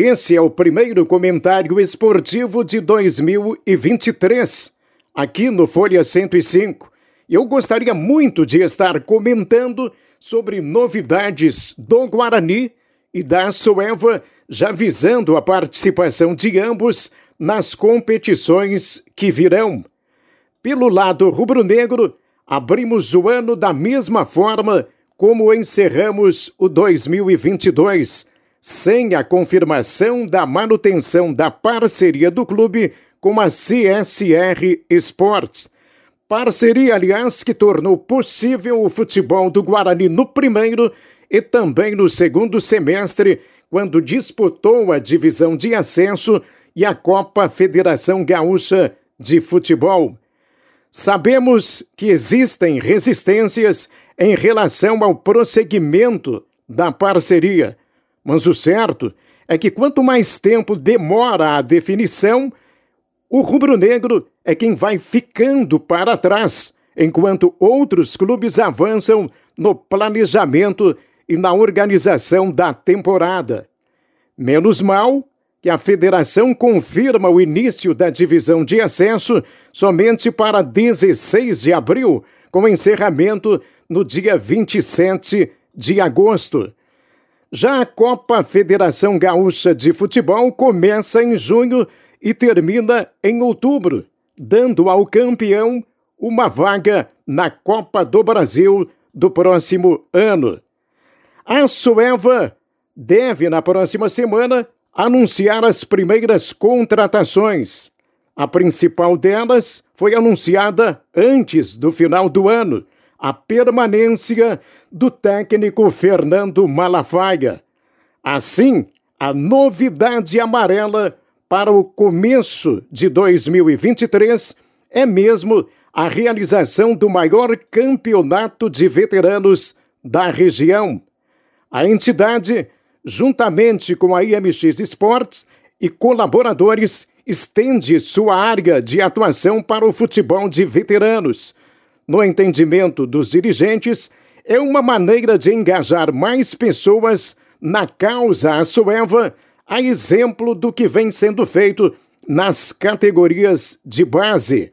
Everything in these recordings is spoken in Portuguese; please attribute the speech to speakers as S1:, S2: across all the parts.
S1: Esse é o primeiro comentário esportivo de 2023, aqui no Folha 105. Eu gostaria muito de estar comentando sobre novidades do Guarani e da Sueva, já visando a participação de ambos nas competições que virão. Pelo lado rubro-negro, abrimos o ano da mesma forma como encerramos o 2022, sem a confirmação da manutenção da parceria do clube com a CSR Sports. Parceria, aliás, que tornou possível o futebol do Guarani no primeiro e também no segundo semestre, quando disputou a divisão de acesso e a Copa Federação Gaúcha de Futebol. Sabemos que existem resistências em relação ao prosseguimento da parceria, mas o certo é que quanto mais tempo demora a definição, o rubro-negro é quem vai ficando para trás, enquanto outros clubes avançam no planejamento e na organização da temporada. Menos mal que a federação confirma o início da divisão de acesso somente para 16 de abril, com encerramento no dia 27 de agosto. Já a Copa Federação Gaúcha de Futebol começa em junho e termina em outubro, dando ao campeão uma vaga na Copa do Brasil do próximo ano. A Sueva deve, na próxima semana, anunciar as primeiras contratações. A principal delas foi anunciada antes do final do ano, a permanência do técnico Fernando Malafaia. Assim, a novidade amarela para o começo de 2023 é mesmo a realização do maior campeonato de veteranos da região. A entidade juntamente com a IMX Sports e colaboradores, estende sua área de atuação para o futebol de veteranos. No entendimento dos dirigentes, é uma maneira de engajar mais pessoas na causa Açoeva, a exemplo do que vem sendo feito nas categorias de base.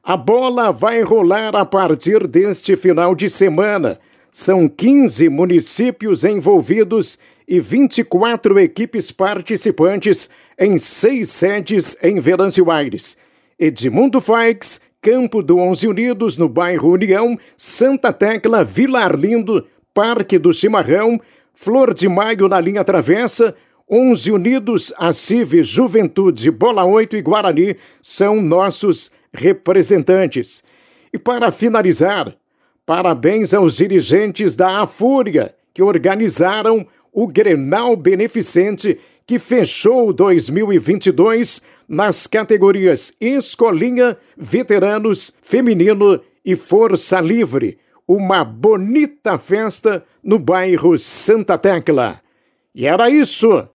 S1: A bola vai rolar a partir deste final de semana. São 15 municípios envolvidos e 24 equipes participantes em seis sedes em Venâncio Aires. Edmundo Faix, Campo do Onze Unidos, no bairro União, Santa Tecla, Vila Arlindo, Parque do Chimarrão, Flor de Maio na linha Travessa, Onze Unidos, Acive, Juventude, Bola 8 e Guarani são nossos representantes. E para finalizar, parabéns aos dirigentes da Afúria que organizaram o Grenal Beneficente, que fechou 2022 nas categorias Escolinha, Veteranos, Feminino e Força Livre. Uma bonita festa no bairro Santa Tecla. E era isso.